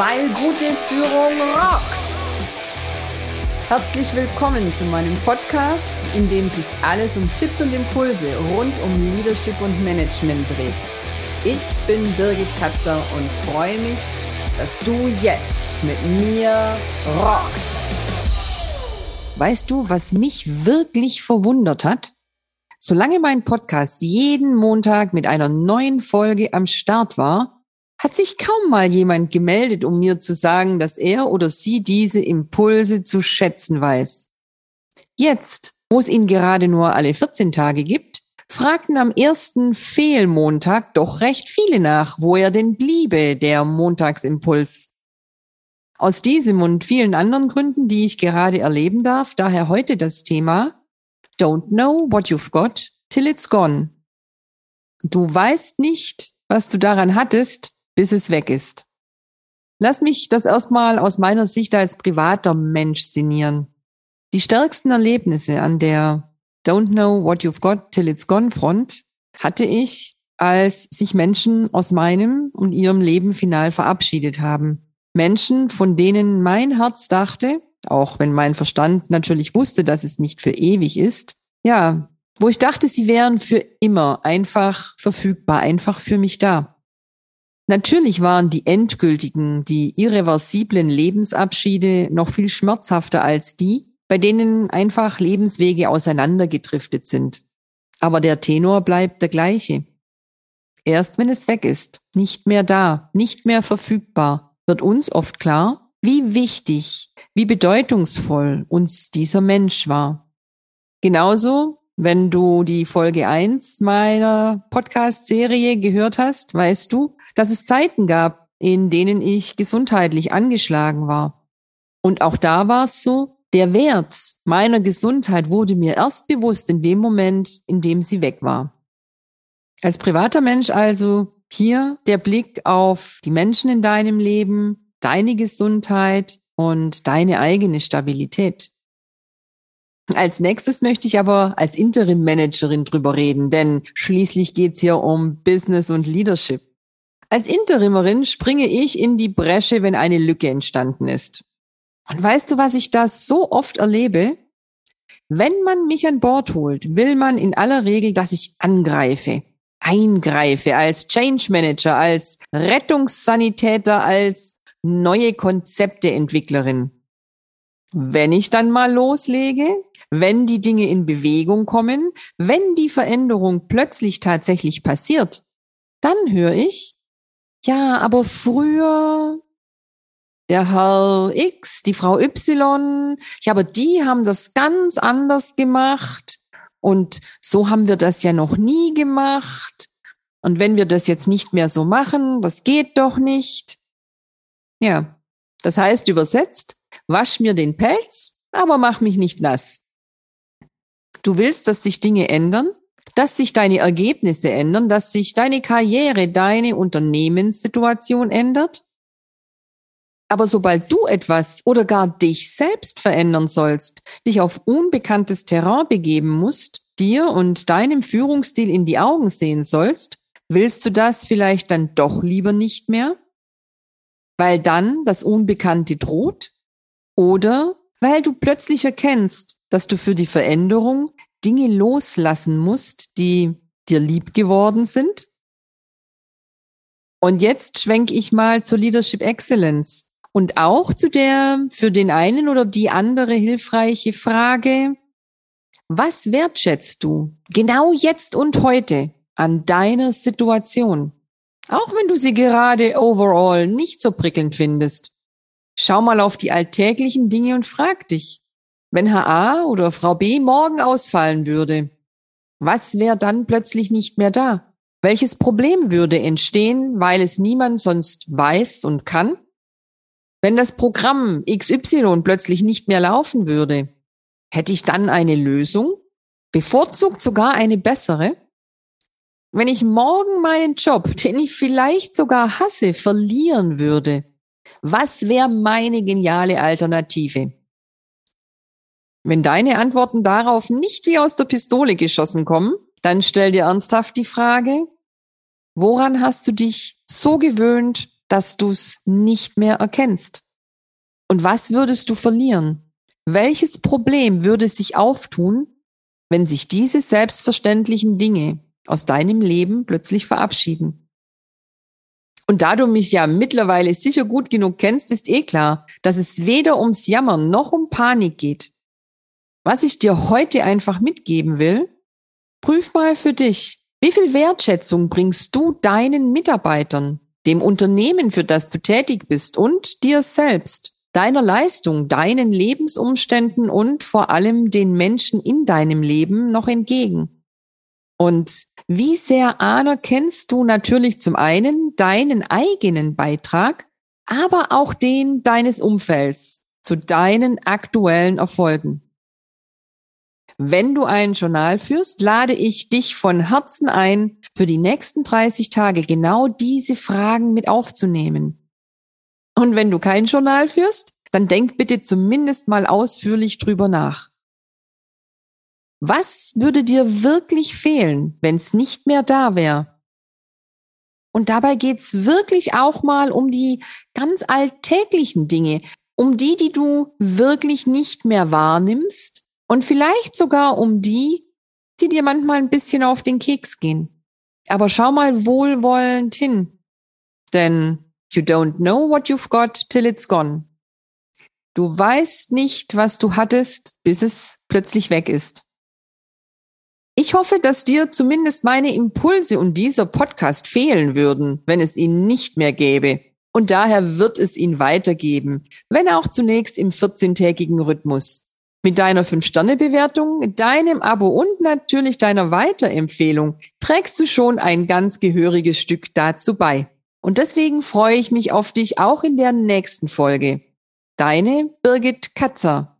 weil gute Führung rockt. Herzlich willkommen zu meinem Podcast, in dem sich alles um Tipps und Impulse rund um Leadership und Management dreht. Ich bin Birgit Katzer und freue mich, dass du jetzt mit mir rockst. Weißt du, was mich wirklich verwundert hat? Solange mein Podcast jeden Montag mit einer neuen Folge am Start war, hat sich kaum mal jemand gemeldet, um mir zu sagen, dass er oder sie diese Impulse zu schätzen weiß. Jetzt, wo es ihn gerade nur alle 14 Tage gibt, fragten am ersten Fehlmontag doch recht viele nach, wo er denn bliebe, der Montagsimpuls. Aus diesem und vielen anderen Gründen, die ich gerade erleben darf, daher heute das Thema Don't know what you've got till it's gone. Du weißt nicht, was du daran hattest, bis es weg ist. Lass mich das erstmal aus meiner Sicht als privater Mensch sinnieren. Die stärksten Erlebnisse an der Don't know what you've got till it's gone Front hatte ich, als sich Menschen aus meinem und ihrem Leben final verabschiedet haben. Menschen, von denen mein Herz dachte, auch wenn mein Verstand natürlich wusste, dass es nicht für ewig ist, ja, wo ich dachte, sie wären für immer einfach verfügbar, einfach für mich da. Natürlich waren die endgültigen, die irreversiblen Lebensabschiede noch viel schmerzhafter als die, bei denen einfach Lebenswege auseinandergedriftet sind. Aber der Tenor bleibt der gleiche. Erst wenn es weg ist, nicht mehr da, nicht mehr verfügbar, wird uns oft klar, wie wichtig, wie bedeutungsvoll uns dieser Mensch war. Genauso, wenn du die Folge eins meiner Podcast-Serie gehört hast, weißt du, dass es Zeiten gab, in denen ich gesundheitlich angeschlagen war. Und auch da war es so, der Wert meiner Gesundheit wurde mir erst bewusst in dem Moment, in dem sie weg war. Als privater Mensch also hier der Blick auf die Menschen in deinem Leben, deine Gesundheit und deine eigene Stabilität. Als nächstes möchte ich aber als Interim-Managerin drüber reden, denn schließlich geht's hier um Business und Leadership. Als Interimerin springe ich in die Bresche, wenn eine Lücke entstanden ist. Und weißt du, was ich da so oft erlebe? Wenn man mich an Bord holt, will man in aller Regel, dass ich angreife, eingreife als Change Manager, als Rettungssanitäter, als neue Konzepteentwicklerin. Wenn ich dann mal loslege, wenn die Dinge in Bewegung kommen, wenn die Veränderung plötzlich tatsächlich passiert, dann höre ich, ja, aber früher der Herr X, die Frau Y, ja, aber die haben das ganz anders gemacht und so haben wir das ja noch nie gemacht. Und wenn wir das jetzt nicht mehr so machen, das geht doch nicht. Ja, das heißt übersetzt, wasch mir den Pelz, aber mach mich nicht nass. Du willst, dass sich Dinge ändern, dass sich deine Ergebnisse ändern, dass sich deine Karriere, deine Unternehmenssituation ändert. Aber sobald du etwas oder gar dich selbst verändern sollst, dich auf unbekanntes Terrain begeben musst, dir und deinem Führungsstil in die Augen sehen sollst, willst du das vielleicht dann doch lieber nicht mehr? Weil dann das Unbekannte droht? Oder weil du plötzlich erkennst, dass du für die Veränderung Dinge loslassen musst, die dir lieb geworden sind. Und jetzt schwenke ich mal zur Leadership Excellence und auch zu der für den einen oder die andere hilfreiche Frage, was wertschätzt du genau jetzt und heute an deiner Situation? Auch wenn du sie gerade overall nicht so prickelnd findest. Schau mal auf die alltäglichen Dinge und frag dich, wenn Herr A oder Frau B morgen ausfallen würde, was wäre dann plötzlich nicht mehr da? Welches Problem würde entstehen, weil es niemand sonst weiß und kann? Wenn das Programm XY plötzlich nicht mehr laufen würde, hätte ich dann eine Lösung? Bevorzugt sogar eine bessere? Wenn ich morgen meinen Job, den ich vielleicht sogar hasse, verlieren würde, was wäre meine geniale Alternative? Wenn deine Antworten darauf nicht wie aus der Pistole geschossen kommen, dann stell dir ernsthaft die Frage, woran hast du dich so gewöhnt dass du es nicht mehr erkennst? Und was würdest du verlieren? Welches Problem würde sich auftun, wenn sich diese selbstverständlichen Dinge aus deinem Leben plötzlich verabschieden? Und da du mich ja mittlerweile sicher gut genug kennst, ist eh klar, dass es weder ums Jammern noch um Panik geht. Was ich dir heute einfach mitgeben will, prüf mal für dich, wie viel Wertschätzung bringst du deinen Mitarbeitern, dem Unternehmen, für das du tätig bist und dir selbst, deiner Leistung, deinen Lebensumständen und vor allem den Menschen in deinem Leben noch entgegen? Und wie sehr anerkennst du natürlich zum einen deinen eigenen Beitrag, aber auch den deines Umfelds zu deinen aktuellen Erfolgen? Wenn du ein Journal führst, lade ich dich von Herzen ein, für die nächsten 30 Tage genau diese Fragen mit aufzunehmen. Und wenn du kein Journal führst, dann denk bitte zumindest mal ausführlich drüber nach. Was würde dir wirklich fehlen, wenn es nicht mehr da wäre? Und dabei geht's wirklich auch mal um die ganz alltäglichen Dinge, um die, die du wirklich nicht mehr wahrnimmst und vielleicht sogar um die, die dir manchmal ein bisschen auf den Keks gehen. Aber schau mal wohlwollend hin, denn you don't know what you've got till it's gone. Du weißt nicht, was du hattest, bis es plötzlich weg ist. Ich hoffe, dass dir zumindest meine Impulse und dieser Podcast fehlen würden, wenn es ihn nicht mehr gäbe. Und daher wird es ihn weitergeben, wenn auch zunächst im 14-tägigen Rhythmus. Mit deiner 5-Sterne-Bewertung, deinem Abo und natürlich deiner Weiterempfehlung trägst du schon ein ganz gehöriges Stück dazu bei. Und deswegen freue ich mich auf dich auch in der nächsten Folge. Deine Birgit Katzer.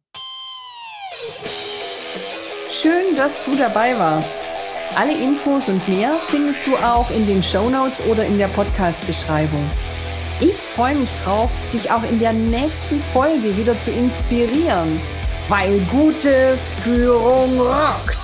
Schön, dass du dabei warst. Alle Infos und mehr findest du auch in den Show Notes oder in der Podcast-Beschreibung. Ich freue mich drauf, dich auch in der nächsten Folge wieder zu inspirieren, weil gute Führung rockt.